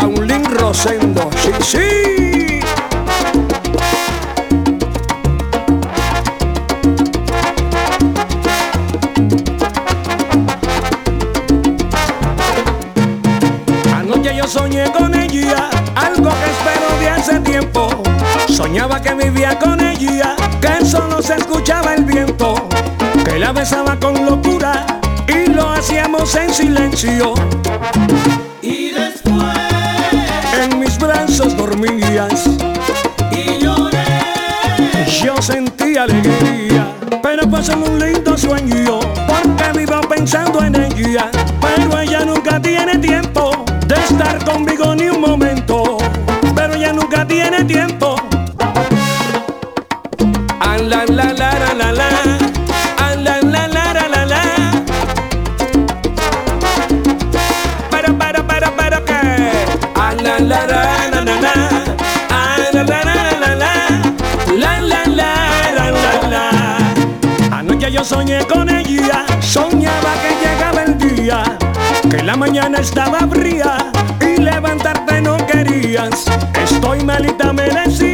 Raulín Rosendo, sí, sí. Anoche yo soñé con ella, algo que espero de hace tiempo. Soñaba que vivía con ella, que solo se escuchaba el viento, que la besaba con locura y lo hacíamos en silencio. Y lloré. yo sentía alegría, pero pasó un lindo sueño, porque vivo pensando en ella, pero ella nunca tiene tiempo de estar conmigo ni un momento, pero ella nunca tiene tiempo. Ah, la, la, la, la, la, la. Ah, la, la, la, la, la, la. Para, para, para, para, ¿qué? Ah, la, la, la, la, la, la. Anoche yo soñé con ella, soñaba que llegaba el día, que la mañana estaba fría y levantarte no querías. Estoy malita, me decía,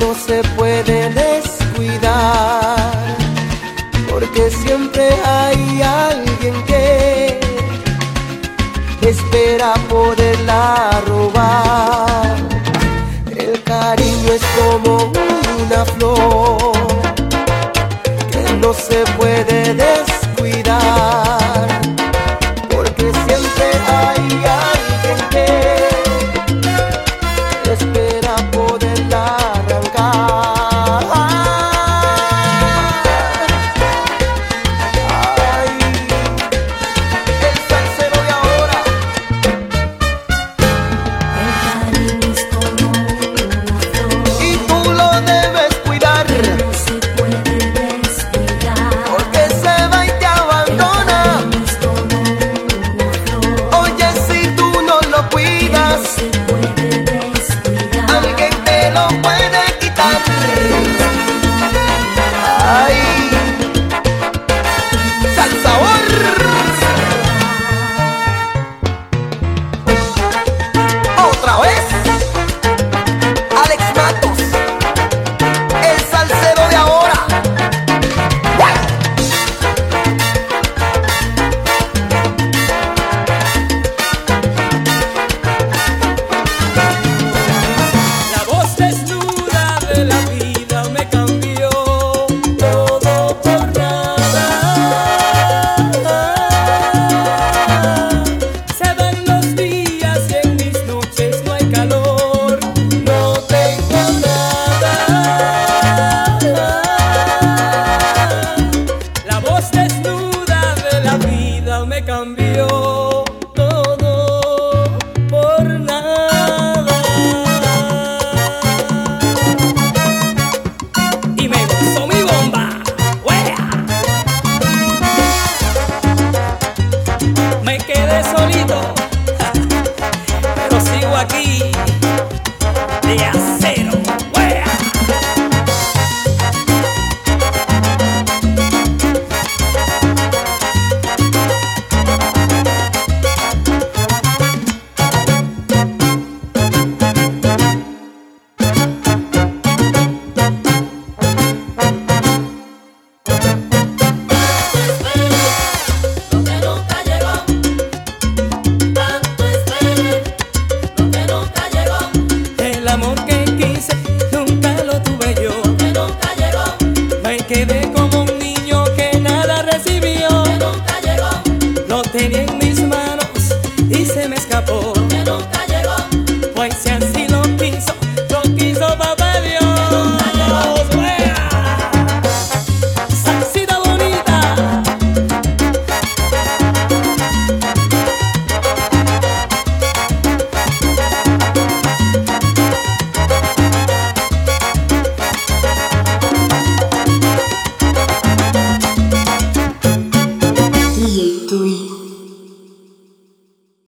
no se puede descuidar, porque siempre hay alguien que espera poderla robar. El cariño es como una flor